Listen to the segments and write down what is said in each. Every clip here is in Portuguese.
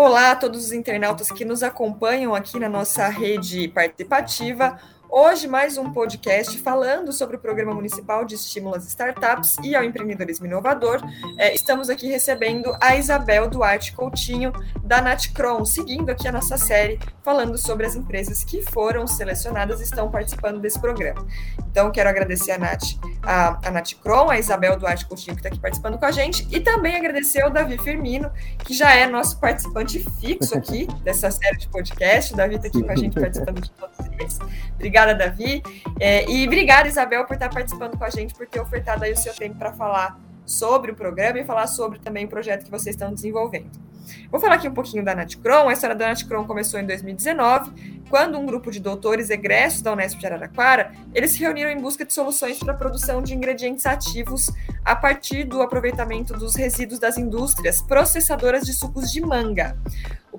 Olá a todos os internautas que nos acompanham aqui na nossa rede participativa. Hoje, mais um podcast falando sobre o Programa Municipal de Estímulo às Startups e ao Empreendedorismo Inovador. É, estamos aqui recebendo a Isabel Duarte Coutinho, da Natcron, seguindo aqui a nossa série, falando sobre as empresas que foram selecionadas e estão participando desse programa. Então, quero agradecer a Nath, a, a a Isabel Duarte Coutinho, que está aqui participando com a gente, e também agradecer ao Davi Firmino, que já é nosso participante fixo aqui dessa série de podcast. O Davi está aqui com a gente participando de todos eles. Obrigada Obrigada, Davi. É, e obrigada, Isabel, por estar participando com a gente, por ter ofertado aí o seu tempo para falar sobre o programa e falar sobre também o projeto que vocês estão desenvolvendo. Vou falar aqui um pouquinho da Natcron. A história da Natcron começou em 2019, quando um grupo de doutores egressos da Unesp de Araraquara, eles se reuniram em busca de soluções para a produção de ingredientes ativos a partir do aproveitamento dos resíduos das indústrias processadoras de sucos de manga.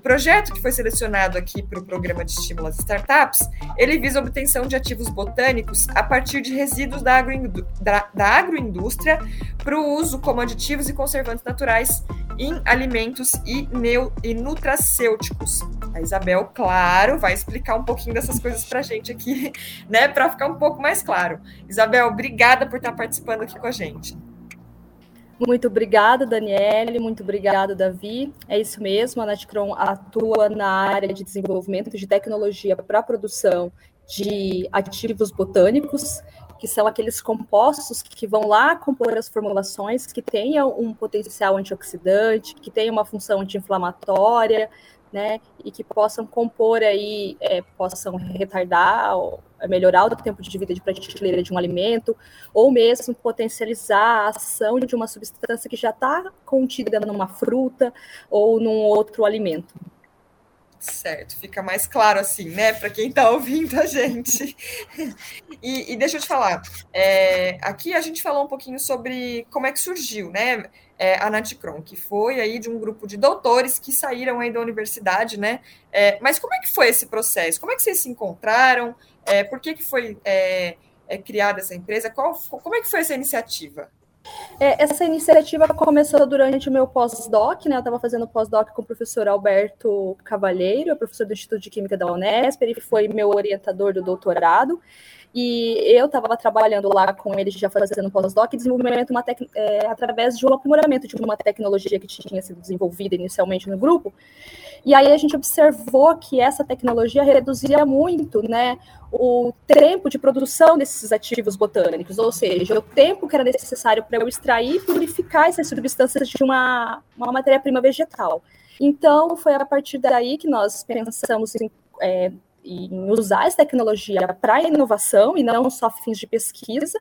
O projeto que foi selecionado aqui para o programa de estímulo às startups, ele visa a obtenção de ativos botânicos a partir de resíduos da, da, da agroindústria para o uso como aditivos e conservantes naturais em alimentos e, neu e nutracêuticos. A Isabel, claro, vai explicar um pouquinho dessas coisas para a gente aqui, né, para ficar um pouco mais claro. Isabel, obrigada por estar participando aqui com a gente. Muito obrigada, Daniele. Muito obrigada, Davi. É isso mesmo. A Natcron atua na área de desenvolvimento de tecnologia para a produção de ativos botânicos, que são aqueles compostos que vão lá compor as formulações que tenham um potencial antioxidante, que tenham uma função anti-inflamatória, né, e que possam compor aí, é, possam retardar ou melhorar o tempo de vida de prateleira de um alimento, ou mesmo potencializar a ação de uma substância que já está contida numa fruta ou num outro alimento. Certo, fica mais claro assim, né, para quem está ouvindo a gente. E, e, deixa eu te falar, é, aqui a gente falou um pouquinho sobre como é que surgiu, né, é, a Natcron, que foi aí de um grupo de doutores que saíram aí da universidade, né, é, mas como é que foi esse processo? Como é que vocês se encontraram? É, por que que foi é, é, criada essa empresa? Qual, como é que foi essa iniciativa? É, essa iniciativa começou durante o meu pós-doc, né? Eu estava fazendo pós-doc com o professor Alberto Cavalheiro, professor do Instituto de Química da Unesp, ele foi meu orientador do doutorado. E eu estava trabalhando lá com ele, já fazendo pós-doc, desenvolvimento uma é, através de um aprimoramento de uma tecnologia que tinha sido desenvolvida inicialmente no grupo. E aí a gente observou que essa tecnologia reduzia muito né, o tempo de produção desses ativos botânicos, ou seja, o tempo que era necessário para eu extrair e purificar essas substâncias de uma, uma matéria-prima vegetal. Então, foi a partir daí que nós pensamos em é, em usar essa tecnologia para inovação e não só fins de pesquisa.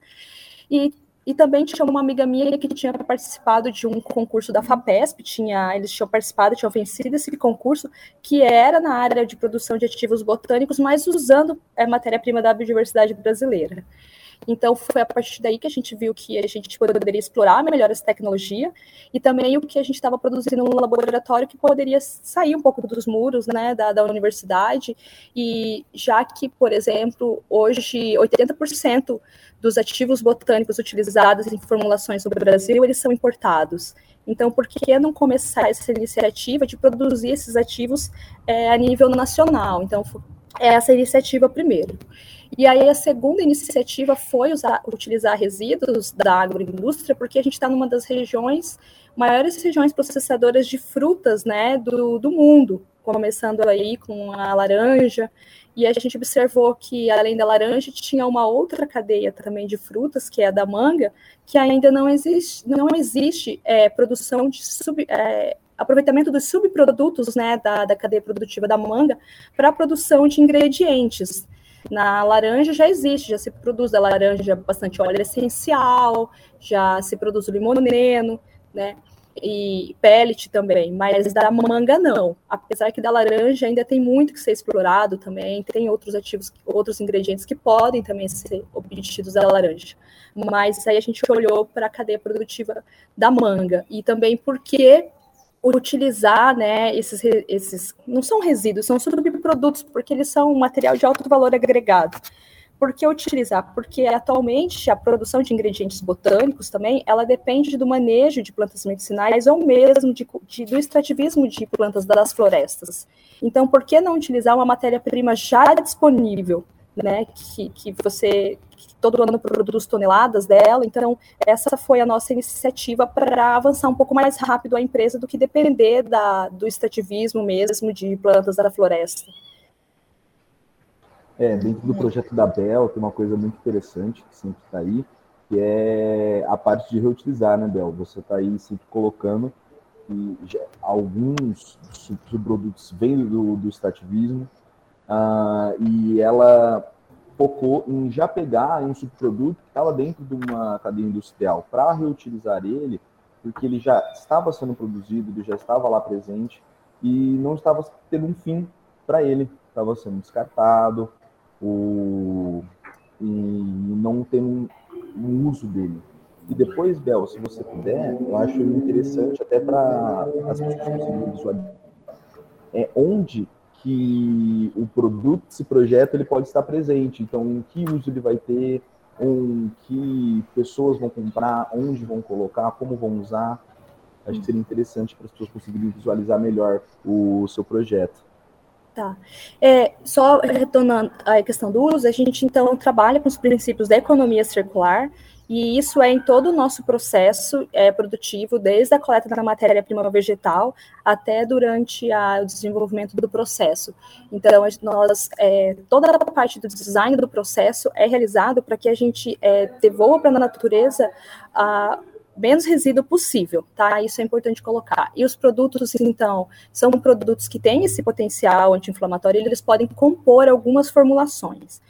E, e também tinha uma amiga minha que tinha participado de um concurso da FAPESP, tinha, eles tinham participado, tinham vencido esse concurso, que era na área de produção de ativos botânicos, mas usando a matéria-prima da biodiversidade brasileira. Então, foi a partir daí que a gente viu que a gente poderia explorar melhor essa tecnologia e também o que a gente estava produzindo no laboratório que poderia sair um pouco dos muros né, da, da universidade. E já que, por exemplo, hoje 80% dos ativos botânicos utilizados em formulações no Brasil, eles são importados. Então, por que não começar essa iniciativa de produzir esses ativos é, a nível nacional? Então, essa iniciativa primeiro. E aí a segunda iniciativa foi usar, utilizar resíduos da agroindústria, porque a gente está numa das regiões, maiores regiões processadoras de frutas né, do, do mundo, começando aí com a laranja, e a gente observou que, além da laranja, tinha uma outra cadeia também de frutas, que é a da manga, que ainda não existe, não existe é, produção de sub, é, aproveitamento dos subprodutos né, da, da cadeia produtiva da manga para a produção de ingredientes. Na laranja já existe, já se produz da laranja bastante óleo essencial, já se produz o limoneno, né? E pellet também, mas da manga não. Apesar que da laranja ainda tem muito que ser explorado também, tem outros ativos, outros ingredientes que podem também ser obtidos da laranja. Mas aí a gente olhou para a cadeia produtiva da manga e também porque utilizar né, esses, esses. Não são resíduos, são subprodutos, porque eles são um material de alto valor agregado. Por que utilizar? Porque atualmente a produção de ingredientes botânicos também, ela depende do manejo de plantas medicinais ou mesmo de, de, do extrativismo de plantas das florestas. Então, por que não utilizar uma matéria-prima já disponível, né, que, que você que todo ano produz toneladas dela. Então, essa foi a nossa iniciativa para avançar um pouco mais rápido a empresa do que depender da, do extrativismo mesmo de plantas da floresta. É, dentro do projeto da Bel tem uma coisa muito interessante que sempre está aí, que é a parte de reutilizar, né, Bel? Você está aí sempre colocando que alguns subprodutos vêm do, do extrativismo uh, e ela focou em já pegar um subproduto que estava dentro de uma cadeia industrial para reutilizar ele, porque ele já estava sendo produzido, ele já estava lá presente e não estava tendo um fim para ele, estava sendo descartado, o, e não um, um uso dele. E depois, Bel, se você puder, eu acho interessante até para as pessoas conseguirem visualizar é onde que o produto, esse projeto, ele pode estar presente. Então, em que uso ele vai ter, em que pessoas vão comprar, onde vão colocar, como vão usar. Acho que seria interessante para as pessoas conseguirem visualizar melhor o seu projeto. Tá. É, só retornando à questão do uso, a gente então trabalha com os princípios da economia circular, e isso é em todo o nosso processo é, produtivo, desde a coleta da matéria-prima vegetal até durante a, o desenvolvimento do processo. Então, nós, é, toda a parte do design do processo é realizado para que a gente é, devolva para a natureza a, menos resíduo possível, tá? Isso é importante colocar. E os produtos, então, são produtos que têm esse potencial anti-inflamatório, eles podem compor algumas formulações.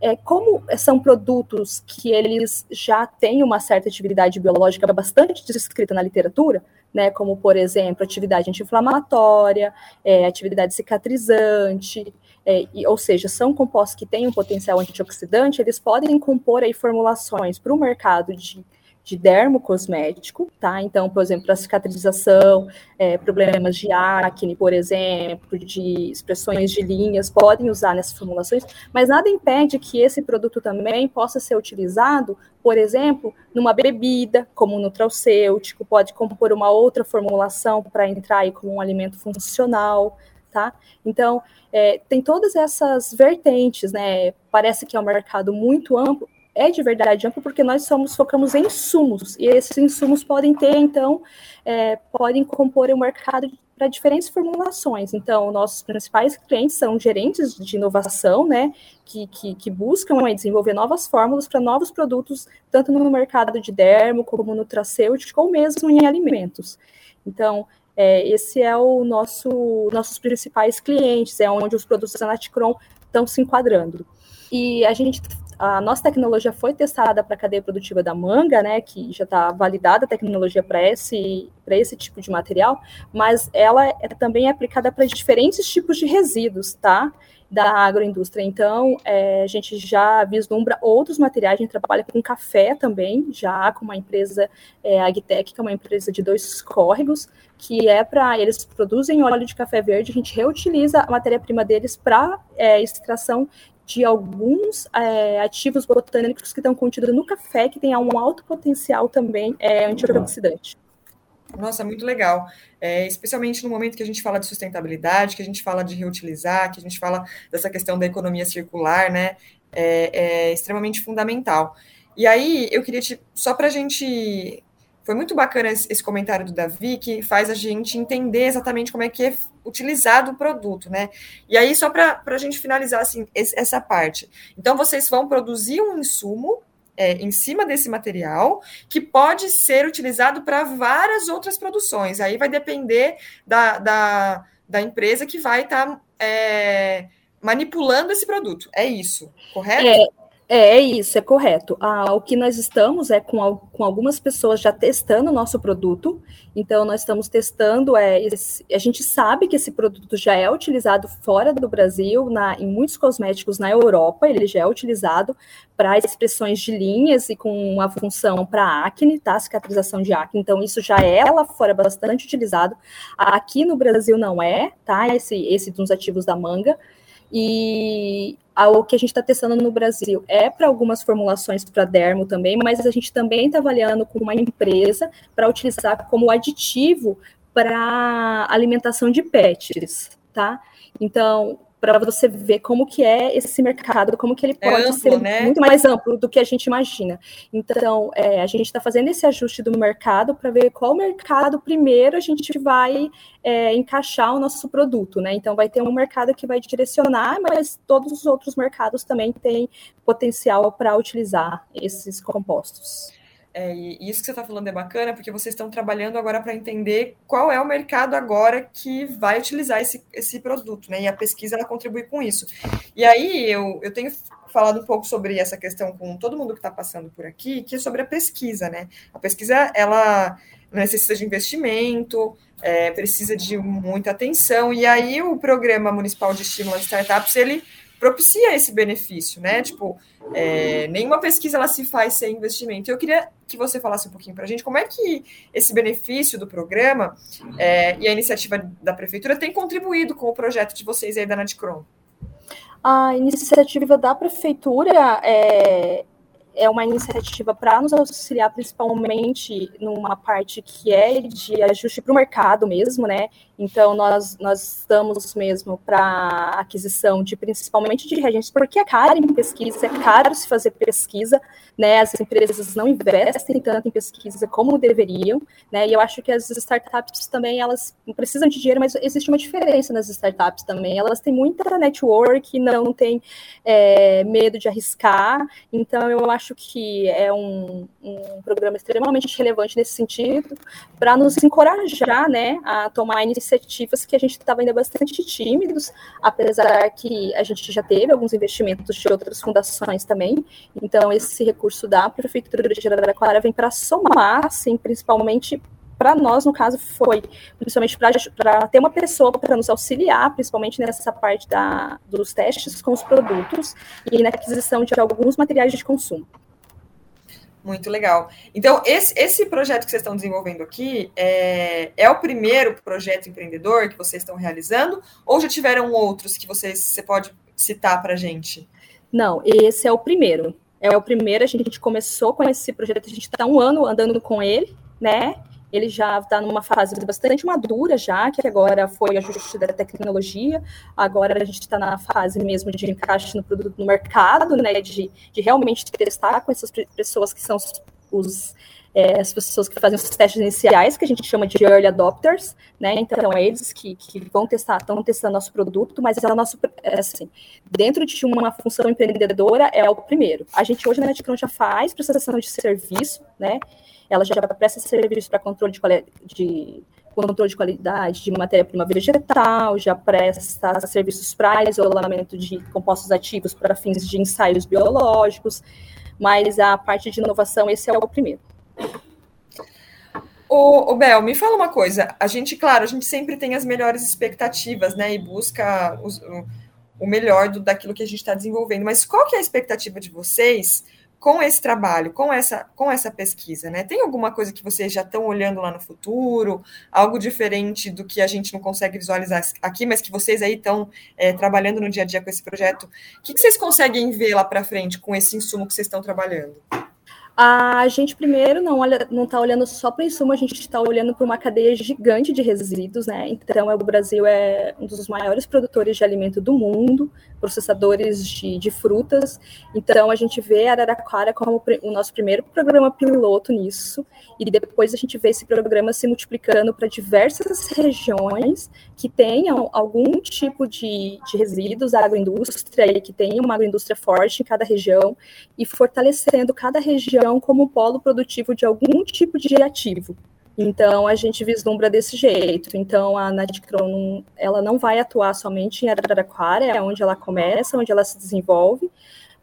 É, como são produtos que eles já têm uma certa atividade biológica bastante descrita na literatura, né, como, por exemplo, atividade anti-inflamatória, é, atividade cicatrizante, é, e, ou seja, são compostos que têm um potencial antioxidante, eles podem compor aí formulações para o mercado de de dermocosmético, tá? Então, por exemplo, a cicatrização, é, problemas de acne, por exemplo, de expressões de linhas, podem usar nessas formulações, mas nada impede que esse produto também possa ser utilizado, por exemplo, numa bebida, como um nutracêutico, pode compor uma outra formulação para entrar aí como um alimento funcional, tá? Então, é, tem todas essas vertentes, né? Parece que é um mercado muito amplo, é de verdade amplo porque nós somos focamos em insumos e esses insumos podem ter então é, podem compor o um mercado para diferentes formulações. Então, nossos principais clientes são gerentes de inovação, né, que, que, que buscam desenvolver novas fórmulas para novos produtos, tanto no mercado de dermo como no tracêutico ou mesmo em alimentos. Então, é, esse é o nosso nossos principais clientes, é onde os produtos da Naticron estão se enquadrando. E a gente a nossa tecnologia foi testada para a cadeia produtiva da manga, né, que já está validada a tecnologia para esse, esse tipo de material, mas ela é, também é aplicada para diferentes tipos de resíduos, tá? Da agroindústria. Então, é, a gente já vislumbra outros materiais, a gente trabalha com café também, já com uma empresa, é, Agtech, que é uma empresa de dois córregos, que é para. Eles produzem óleo de café verde, a gente reutiliza a matéria-prima deles para é, extração de alguns é, ativos botânicos que estão contidos no café, que tem um alto potencial também é, antioxidante. Nossa, muito legal. É, especialmente no momento que a gente fala de sustentabilidade, que a gente fala de reutilizar, que a gente fala dessa questão da economia circular, né? É, é extremamente fundamental. E aí, eu queria te, só para a gente foi muito bacana esse, comentário do Davi, que faz a gente entender exatamente como é que é utilizado o produto, né? E aí, só para a gente finalizar assim, essa parte. Então, vocês vão produzir um insumo é, em cima desse material que pode ser utilizado para várias outras produções. Aí vai depender da, da, da empresa que vai estar tá, é, manipulando esse produto. É isso, correto? É, é, é isso, é correto. Ah, o que nós estamos é com, com algumas pessoas já testando o nosso produto. Então, nós estamos testando. É, esse, a gente sabe que esse produto já é utilizado fora do Brasil, na, em muitos cosméticos na Europa, ele já é utilizado para expressões de linhas e com uma função para acne, tá? Cicatrização de acne. Então, isso já é lá fora bastante utilizado. Aqui no Brasil não é, tá? Esse, esse dos ativos da manga. E o que a gente está testando no Brasil é para algumas formulações para dermo também, mas a gente também está avaliando com uma empresa para utilizar como aditivo para alimentação de pets, tá? Então, para você ver como que é esse mercado, como que ele é pode amplo, ser né? muito mais amplo do que a gente imagina. Então, é, a gente está fazendo esse ajuste do mercado para ver qual mercado primeiro a gente vai é, encaixar o nosso produto, né? Então, vai ter um mercado que vai direcionar, mas todos os outros mercados também têm potencial para utilizar esses compostos. É, e isso que você está falando é bacana, porque vocês estão trabalhando agora para entender qual é o mercado agora que vai utilizar esse, esse produto, né? E a pesquisa ela contribui com isso. E aí eu, eu tenho falado um pouco sobre essa questão com todo mundo que está passando por aqui, que é sobre a pesquisa, né? A pesquisa ela necessita de investimento, é, precisa de muita atenção, e aí o programa municipal de estímulo às startups ele propicia esse benefício, né? Tipo, é, nenhuma pesquisa ela se faz sem investimento. Eu queria que você falasse um pouquinho para a gente como é que esse benefício do programa é, e a iniciativa da prefeitura tem contribuído com o projeto de vocês aí da Nadcron. A iniciativa da prefeitura é, é uma iniciativa para nos auxiliar principalmente numa parte que é de ajuste para o mercado mesmo, né? Então, nós, nós estamos mesmo para aquisição de principalmente de reagentes, porque é caro em pesquisa, é caro se fazer pesquisa, né? As empresas não investem tanto em pesquisa como deveriam, né? E eu acho que as startups também, elas precisam de dinheiro, mas existe uma diferença nas startups também. Elas têm muita network, não têm é, medo de arriscar, então eu acho que é um, um programa extremamente relevante nesse sentido, para nos encorajar, né, a tomar iniciativa iniciativas que a gente estava ainda bastante tímidos, apesar que a gente já teve alguns investimentos de outras fundações também. Então, esse recurso da Prefeitura de Araraquara vem para somar, assim, principalmente para nós, no caso, foi principalmente para ter uma pessoa para nos auxiliar, principalmente nessa parte da, dos testes com os produtos e na aquisição de alguns materiais de consumo. Muito legal. Então, esse, esse projeto que vocês estão desenvolvendo aqui é, é o primeiro projeto empreendedor que vocês estão realizando? Ou já tiveram outros que vocês, você pode citar para a gente? Não, esse é o primeiro. É o primeiro, a gente começou com esse projeto, a gente está um ano andando com ele, né? Ele já está numa fase bastante madura já, que agora foi ajuste da tecnologia, agora a gente está na fase mesmo de encaixe no produto no mercado, né, de, de realmente testar com essas pessoas que são os é, as pessoas que fazem os testes iniciais, que a gente chama de early adopters, né? Então, é eles que, que vão testar, estão testando nosso produto, mas é nosso, é assim, dentro de uma função empreendedora, é o primeiro. A gente hoje na Netcron já faz prestação de serviço, né? ela já presta serviço para controle de, de controle de qualidade de matéria-prima vegetal, já presta serviços para isolamento de compostos ativos para fins de ensaios biológicos, mas a parte de inovação, esse é o primeiro. O, o Bel, me fala uma coisa. A gente, claro, a gente sempre tem as melhores expectativas, né? E busca os, o, o melhor do, daquilo que a gente está desenvolvendo. Mas qual que é a expectativa de vocês com esse trabalho, com essa, com essa pesquisa, né? Tem alguma coisa que vocês já estão olhando lá no futuro, algo diferente do que a gente não consegue visualizar aqui, mas que vocês aí estão é, trabalhando no dia a dia com esse projeto? O que, que vocês conseguem ver lá para frente com esse insumo que vocês estão trabalhando? A gente primeiro não olha, não está olhando só para o insumo, a gente está olhando para uma cadeia gigante de resíduos, né? Então, o Brasil é um dos maiores produtores de alimento do mundo, processadores de, de frutas. Então, a gente vê Araraquara como o nosso primeiro programa piloto nisso, e depois a gente vê esse programa se multiplicando para diversas regiões que tenham algum tipo de, de resíduos agroindústria e que tenham uma agroindústria forte em cada região e fortalecendo cada região como polo produtivo de algum tipo de ativo. Então, a gente vislumbra desse jeito. Então, a Nadcron, ela não vai atuar somente em Araraquara, é onde ela começa, onde ela se desenvolve,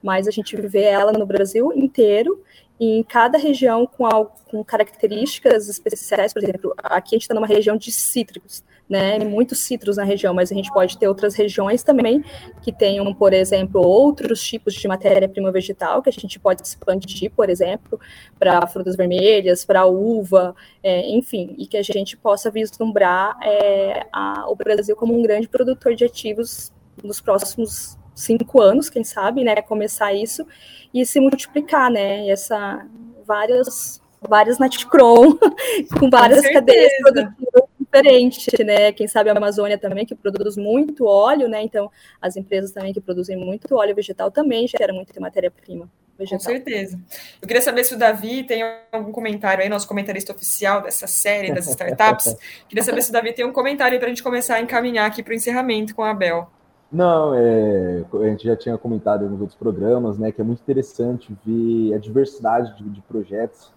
mas a gente vê ela no Brasil inteiro em cada região com, com características especiais, por exemplo, aqui a gente está numa região de cítricos, né, muitos citros na região, mas a gente pode ter outras regiões também que tenham, por exemplo, outros tipos de matéria-prima vegetal que a gente pode expandir, por exemplo, para frutas vermelhas, para uva, é, enfim, e que a gente possa vislumbrar é, a, o Brasil como um grande produtor de ativos nos próximos cinco anos, quem sabe, né, começar isso e se multiplicar, né, essa várias várias Natcron com várias com cadeias produtivas diferentes, né? Quem sabe a Amazônia também que produz muito óleo, né? Então as empresas também que produzem muito óleo vegetal também geram muita matéria-prima. Com certeza. Eu queria saber se o Davi tem algum comentário aí, nosso comentarista oficial dessa série das startups. queria saber se o Davi tem um comentário aí para a gente começar a encaminhar aqui para o encerramento com a Abel. Não, é, a gente já tinha comentado nos outros programas, né, que é muito interessante ver a diversidade de, de projetos.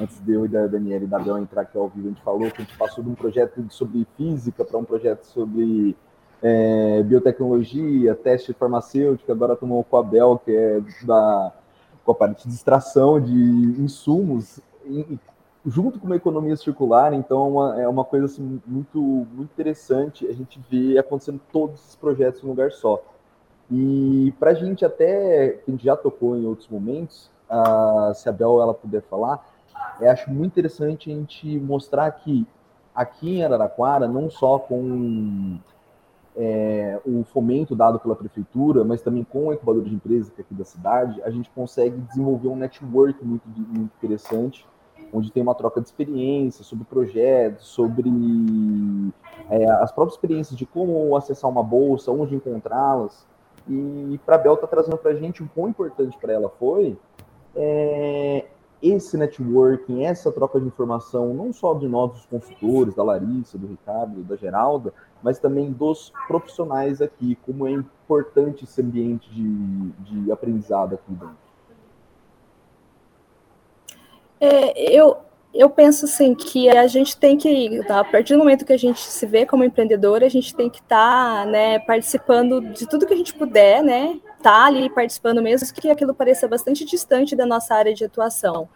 Antes de eu e da Daniela e da Bel entrar aqui ao vivo, a gente falou que a gente passou de um projeto sobre física para um projeto sobre é, biotecnologia, teste farmacêutico, agora tomou com a Bel, que é da, com a parte de extração de insumos, junto com uma economia circular, então é uma, é uma coisa assim, muito, muito interessante a gente ver acontecendo todos esses projetos em um lugar só. E para a gente até, a gente já tocou em outros momentos, se a Bel ela puder falar, eu acho muito interessante a gente mostrar que aqui em Araraquara, não só com é, o fomento dado pela prefeitura, mas também com o incubador de empresas aqui da cidade, a gente consegue desenvolver um network muito, muito interessante onde tem uma troca de experiências sobre projetos, sobre é, as próprias experiências de como acessar uma bolsa, onde encontrá-las. E para a Bel está trazendo para a gente o quão importante para ela foi é, esse networking, essa troca de informação, não só de nós, dos consultores, da Larissa, do Ricardo, da Geralda, mas também dos profissionais aqui, como é importante esse ambiente de, de aprendizado aqui dentro. É, eu, eu penso assim que a gente tem que, tá, a partir do momento que a gente se vê como empreendedor, a gente tem que estar tá, né, participando de tudo que a gente puder, né? Tá ali participando mesmo que aquilo pareça bastante distante da nossa área de atuação.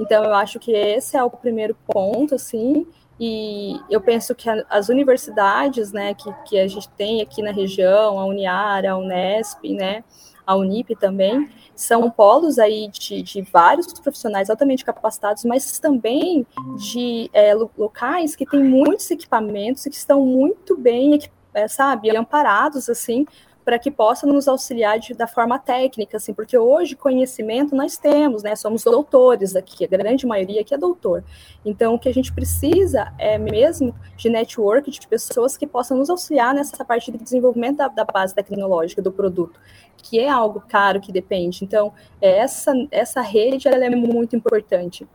Então eu acho que esse é o primeiro ponto, assim, e eu penso que as universidades, né, que, que a gente tem aqui na região, a Uniara, a Unesp, né, a Unip também, são polos aí de, de vários profissionais altamente capacitados, mas também de é, locais que têm muitos equipamentos e que estão muito bem, é, sabe, amparados, assim, para que possa nos auxiliar de, da forma técnica, assim, porque hoje conhecimento nós temos, né? Somos doutores aqui, a grande maioria aqui é doutor. Então, o que a gente precisa é mesmo de network, de pessoas que possam nos auxiliar nessa parte de desenvolvimento da, da base tecnológica do produto, que é algo caro que depende. Então, essa, essa rede ela é muito importante.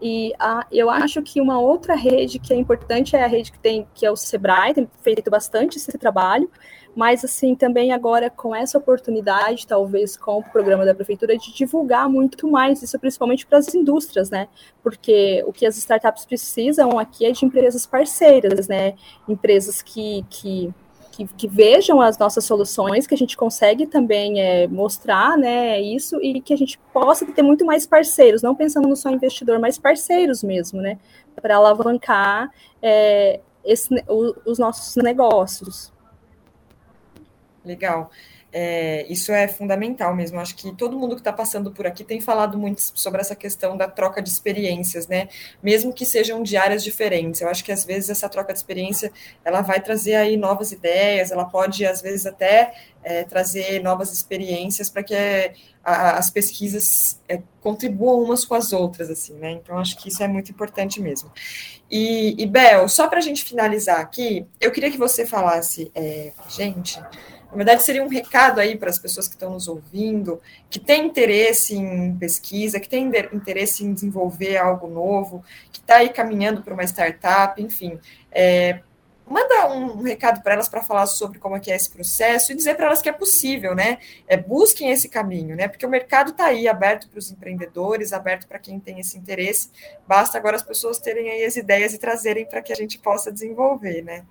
E a, eu acho que uma outra rede que é importante é a rede que tem, que é o Sebrae, tem feito bastante esse trabalho, mas assim também agora com essa oportunidade, talvez com o programa da prefeitura, de divulgar muito mais isso, principalmente para as indústrias, né? Porque o que as startups precisam aqui é de empresas parceiras, né? Empresas que, que que, que, vejam as nossas soluções, que a gente consegue também é, mostrar né, isso e que a gente possa ter muito mais parceiros, não pensando no só investidor, mas parceiros mesmo, né? Para alavancar é, esse, o, os nossos negócios. Legal. É, isso é fundamental mesmo. Acho que todo mundo que está passando por aqui tem falado muito sobre essa questão da troca de experiências, né? Mesmo que sejam de áreas diferentes. Eu acho que às vezes essa troca de experiência ela vai trazer aí novas ideias, ela pode às vezes até é, trazer novas experiências para que é, a, as pesquisas é, contribuam umas com as outras, assim, né? Então acho que isso é muito importante mesmo. E, e Bel, só para a gente finalizar aqui, eu queria que você falasse, é, gente na verdade, seria um recado aí para as pessoas que estão nos ouvindo, que têm interesse em pesquisa, que têm interesse em desenvolver algo novo, que está aí caminhando para uma startup, enfim. É, manda um, recado para elas para falar sobre como é que é esse processo e dizer para elas que é possível, né? É, busquem esse caminho, né? Porque o mercado está aí aberto para os empreendedores, aberto para quem tem esse interesse. Basta agora as pessoas terem aí as ideias e trazerem para que a gente possa desenvolver, né?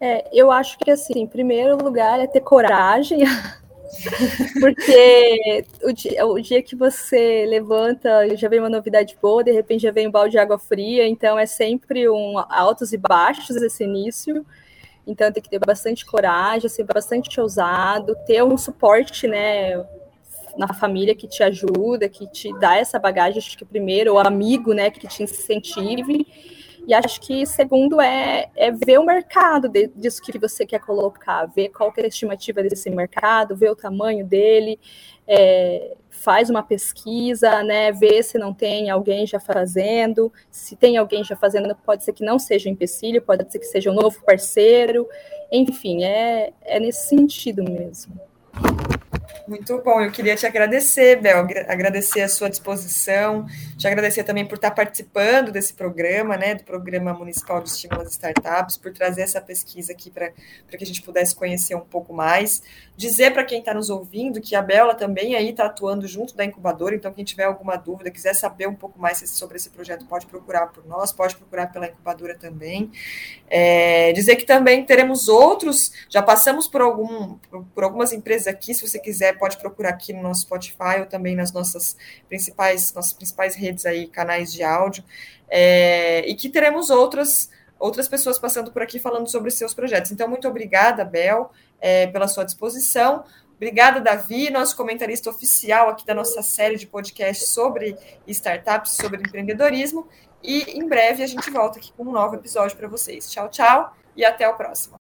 É, eu acho que, assim, em primeiro lugar é ter coragem, porque o dia, o dia, que você levanta, já vem uma novidade boa, de repente já vem um balde de água fria, então é sempre um altos e baixos esse início. Então tem que ter bastante coragem, ser bastante ousado, ter um suporte, né, na família que te ajuda, que te dá essa bagagem, acho que primeiro, o amigo, né, que te incentive E acho que segundo é, é ver o mercado de, disso que você quer colocar, ver qual é a estimativa desse mercado, ver o tamanho dele, é, faz uma pesquisa, né, vê se não tem alguém já fazendo, se tem alguém já fazendo, pode ser que não seja um empecilho, pode ser que seja um novo parceiro, enfim, é, é nesse sentido mesmo. Muito bom, eu queria te agradecer, Bel, agradecer a sua disposição, te agradecer também por estar participando desse programa, né, do Programa Municipal de Estímulo às Startups, por trazer essa pesquisa aqui para que a gente pudesse conhecer um pouco mais. Dizer para quem está nos ouvindo que a Bela também aí está atuando junto da incubadora, então quem tiver alguma dúvida, quiser saber um pouco mais sobre esse projeto, pode procurar por nós, pode procurar pela incubadora também. É, dizer que também teremos outros, já passamos por, algum, por algumas empresas aqui, se você quiser, pode procurar aqui no nosso Spotify ou também nas nossas principais, nossas principais redes aí, canais de áudio, é, e que teremos outras outras pessoas passando por aqui falando sobre seus projetos. Então, muito obrigada, Bel é, pela sua disposição. Obrigada, Davi, nosso comentarista oficial aqui da nossa série de podcasts sobre startups, sobre empreendedorismo. E em breve a gente volta aqui com um novo episódio para vocês. Tchau, tchau e até o próximo.